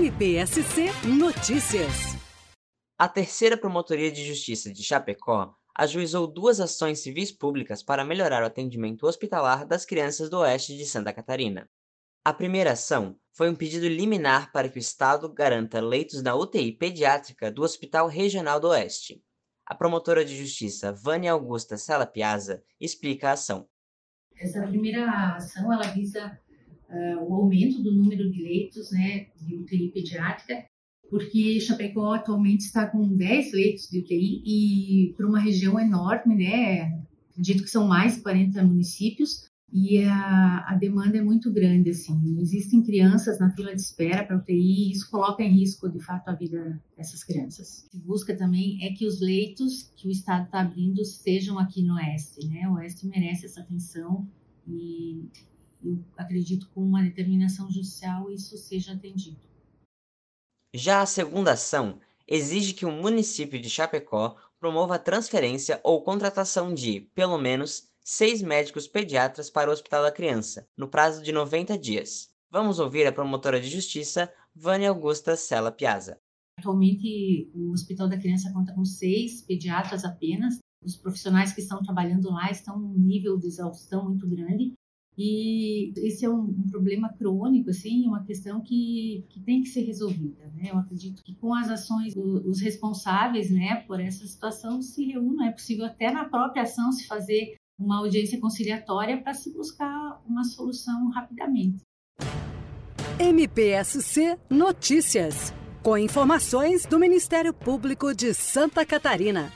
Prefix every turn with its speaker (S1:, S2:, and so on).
S1: MPSC Notícias.
S2: A terceira Promotoria de Justiça de Chapecó ajuizou duas ações civis públicas para melhorar o atendimento hospitalar das crianças do oeste de Santa Catarina. A primeira ação foi um pedido liminar para que o Estado garanta leitos na UTI pediátrica do Hospital Regional do Oeste. A promotora de justiça Vânia Augusta Sala Piazza explica a ação.
S3: Essa primeira ação ela visa uh, o aumento do número de leitos né, de UTI pediátrica porque Chapecó atualmente está com 10 leitos de UTI e para uma região enorme, né? Acredito que são mais de 40 municípios e a, a demanda é muito grande, assim. Existem crianças na fila de espera para UTI e isso coloca em risco, de fato, a vida dessas crianças. Se busca também é que os leitos que o Estado está abrindo sejam aqui no Oeste, né? O Oeste merece essa atenção e eu acredito com uma determinação judicial isso seja atendido.
S2: Já a segunda ação exige que o município de Chapecó promova a transferência ou contratação de, pelo menos, seis médicos pediatras para o Hospital da Criança, no prazo de 90 dias. Vamos ouvir a promotora de justiça, Vânia Augusta Sela Piazza.
S3: Atualmente, o Hospital da Criança conta com seis pediatras apenas. Os profissionais que estão trabalhando lá estão num nível de exaustão muito grande e esse é um, um, problema crônico, assim, uma questão que, que tem que ser resolvida, né? Eu acredito que com as ações, os responsáveis, né, por essa situação se reúnam. É possível até na própria ação se fazer uma audiência conciliatória para se buscar uma solução rapidamente.
S1: MPSC Notícias, com informações do Ministério Público de Santa Catarina.